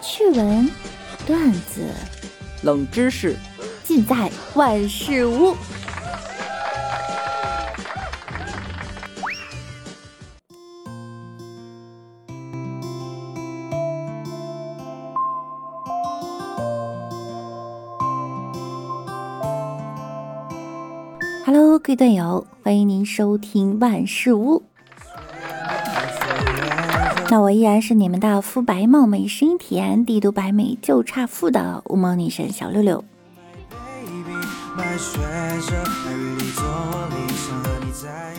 趣闻、段子、冷知识，尽在万事屋。Hello，各位段友，欢迎您收听万事屋。那我依然是你们的肤白貌美、声音甜、帝都白美就差富的乌蒙女神小六六。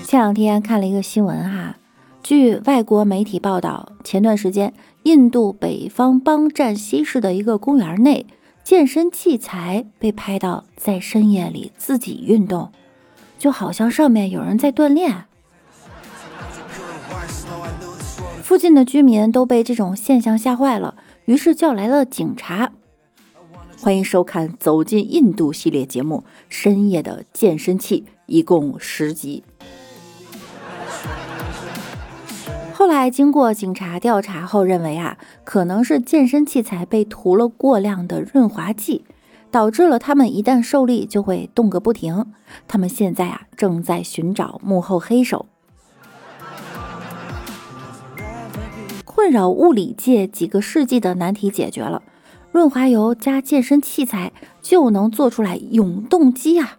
前两天看了一个新闻哈，据外国媒体报道，前段时间印度北方邦占西市的一个公园内，健身器材被拍到在深夜里自己运动，就好像上面有人在锻炼。附近的居民都被这种现象吓坏了，于是叫来了警察。欢迎收看《走进印度》系列节目《深夜的健身器》，一共十集。后来经过警察调查后认为啊，可能是健身器材被涂了过量的润滑剂，导致了他们一旦受力就会动个不停。他们现在啊正在寻找幕后黑手。困扰物理界几个世纪的难题解决了，润滑油加健身器材就能做出来永动机啊！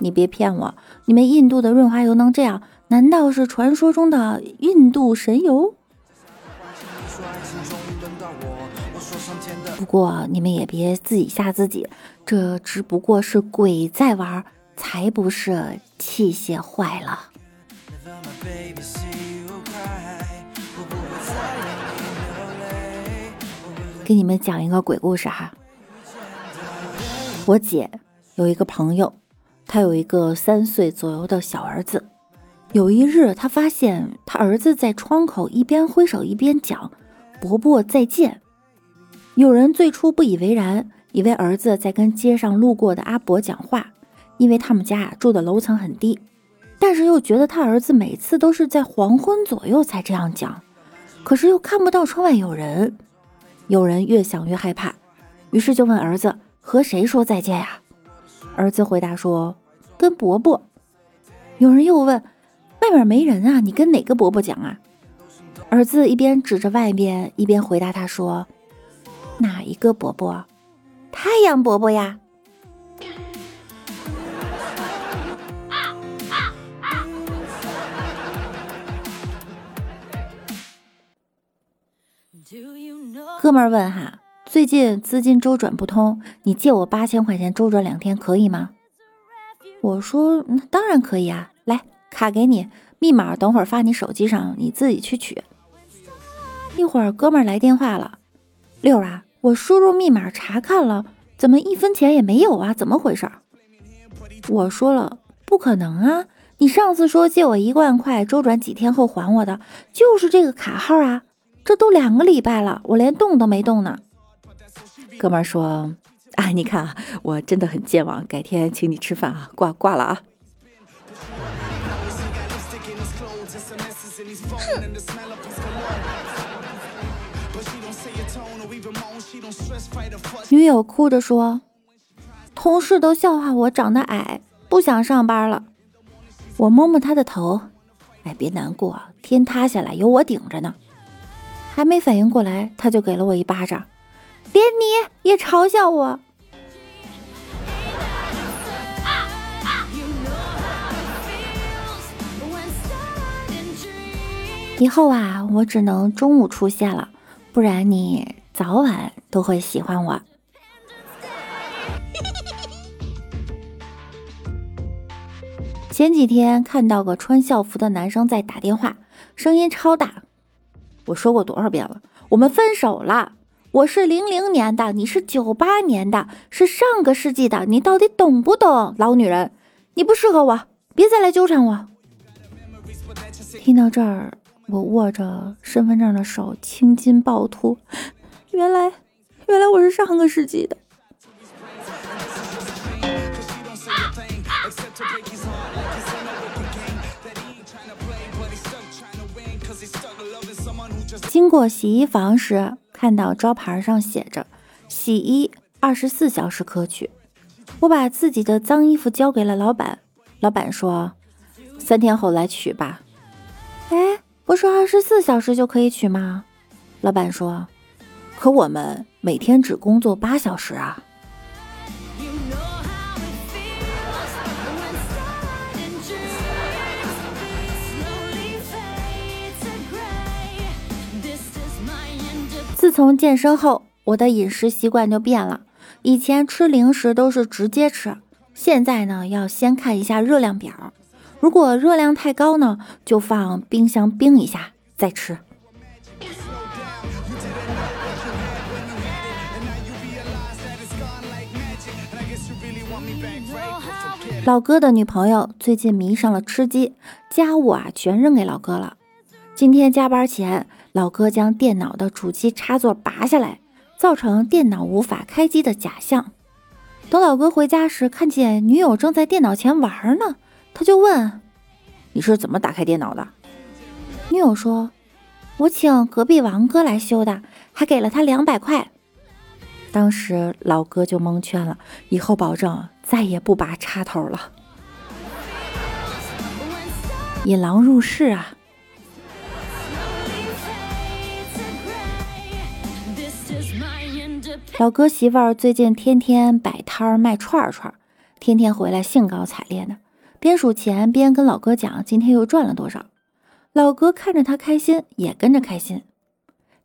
你别骗我，你们印度的润滑油能这样？难道是传说中的印度神油？不过你们也别自己吓自己，这只不过是鬼在玩，才不是器械坏了。给你们讲一个鬼故事哈。我姐有一个朋友，他有一个三岁左右的小儿子。有一日，他发现他儿子在窗口一边挥手一边讲“伯伯再见”。有人最初不以为然，以为儿子在跟街上路过的阿伯讲话，因为他们家住的楼层很低。但是又觉得他儿子每次都是在黄昏左右才这样讲，可是又看不到窗外有人。有人越想越害怕，于是就问儿子和谁说再见呀？儿子回答说：“跟伯伯。”有人又问：“外面没人啊，你跟哪个伯伯讲啊？”儿子一边指着外边，一边回答他说：“哪一个伯伯？太阳伯伯呀。”哥们儿问哈，最近资金周转不通，你借我八千块钱周转两天可以吗？我说当然可以啊，来卡给你，密码等会儿发你手机上，你自己去取。一会儿哥们儿来电话了，六啊，我输入密码查看了，怎么一分钱也没有啊？怎么回事？我说了不可能啊，你上次说借我一万块，周转几天后还我的，就是这个卡号啊。这都两个礼拜了，我连动都没动呢。哥们儿说：“啊，你看啊，我真的很健忘，改天请你吃饭啊，挂挂了啊。”女友哭着说：“同事都笑话我长得矮，不想上班了。”我摸摸她的头：“哎，别难过，天塌下来有我顶着呢。”还没反应过来，他就给了我一巴掌，连你也嘲笑我。以后啊，我只能中午出现了，不然你早晚都会喜欢我。前几天看到个穿校服的男生在打电话，声音超大。我说过多少遍了，我们分手了。我是零零年的，你是九八年的，是上个世纪的，你到底懂不懂？老女人，你不适合我，别再来纠缠我。听到这儿，我握着身份证的手青筋暴突，原来，原来我是上个世纪的。经过洗衣房时，看到招牌上写着“洗衣二十四小时可取”，我把自己的脏衣服交给了老板，老板说：“三天后来取吧。”哎，不是二十四小时就可以取吗？老板说：“可我们每天只工作八小时啊。”自从健身后，我的饮食习惯就变了。以前吃零食都是直接吃，现在呢要先看一下热量表，如果热量太高呢，就放冰箱冰一下再吃。老哥的女朋友最近迷上了吃鸡，家务啊全扔给老哥了。今天加班前。老哥将电脑的主机插座拔下来，造成电脑无法开机的假象。等老哥回家时，看见女友正在电脑前玩呢，他就问：“你是怎么打开电脑的？”女友说：“我请隔壁王哥来修的，还给了他两百块。”当时老哥就蒙圈了，以后保证再也不拔插头了。引狼入室啊！老哥媳妇儿最近天天摆摊儿卖串串，天天回来兴高采烈的，边数钱边跟老哥讲今天又赚了多少。老哥看着他开心，也跟着开心。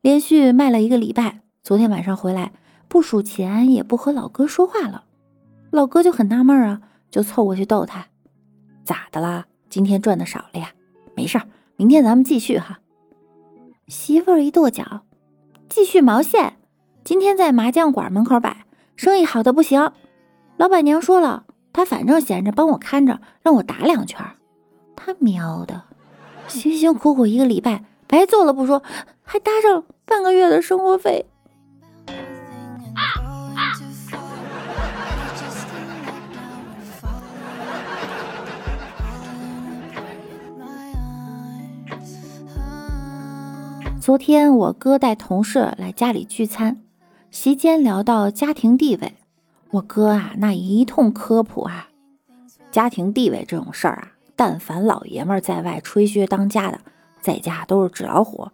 连续卖了一个礼拜，昨天晚上回来不数钱，也不和老哥说话了。老哥就很纳闷啊，就凑过去逗他：“咋的啦？今天赚的少了呀？没事儿，明天咱们继续哈。”媳妇儿一跺脚：“继续毛线！”今天在麻将馆门口摆，生意好的不行。老板娘说了，她反正闲着，帮我看着，让我打两圈。他喵的，辛辛苦苦一个礼拜白做了不说，还搭上半个月的生活费。昨天我哥带同事来家里聚餐。席间聊到家庭地位，我哥啊那一通科普啊，家庭地位这种事儿啊，但凡老爷们在外吹嘘当家的，在家都是纸老虎，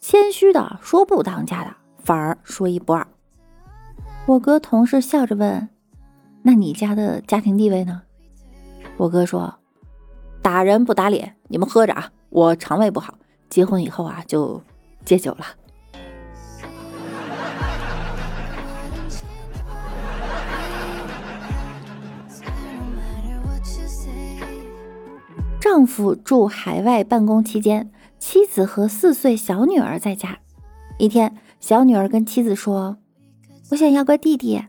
谦虚的说不当家的，反而说一不二。我哥同事笑着问：“那你家的家庭地位呢？”我哥说：“打人不打脸，你们喝着啊，我肠胃不好，结婚以后啊就戒酒了。”丈夫住海外办公期间，妻子和四岁小女儿在家。一天，小女儿跟妻子说：“我想要个弟弟。”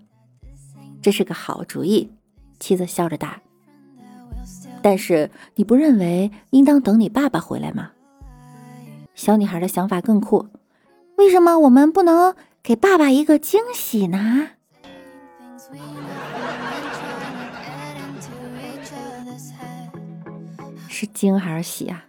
这是个好主意，妻子笑着答。但是你不认为应当等你爸爸回来吗？小女孩的想法更酷。为什么我们不能给爸爸一个惊喜呢？是惊还是喜啊？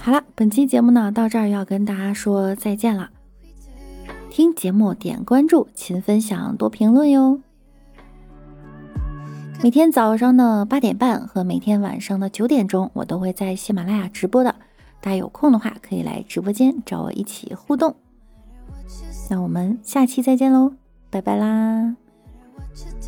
好了，本期节目呢到这儿要跟大家说再见了。听节目点关注，勤分享，多评论哟。每天早上的八点半和每天晚上的九点钟，我都会在喜马拉雅直播的。大家有空的话，可以来直播间找我一起互动。那我们下期再见喽，拜拜啦！what you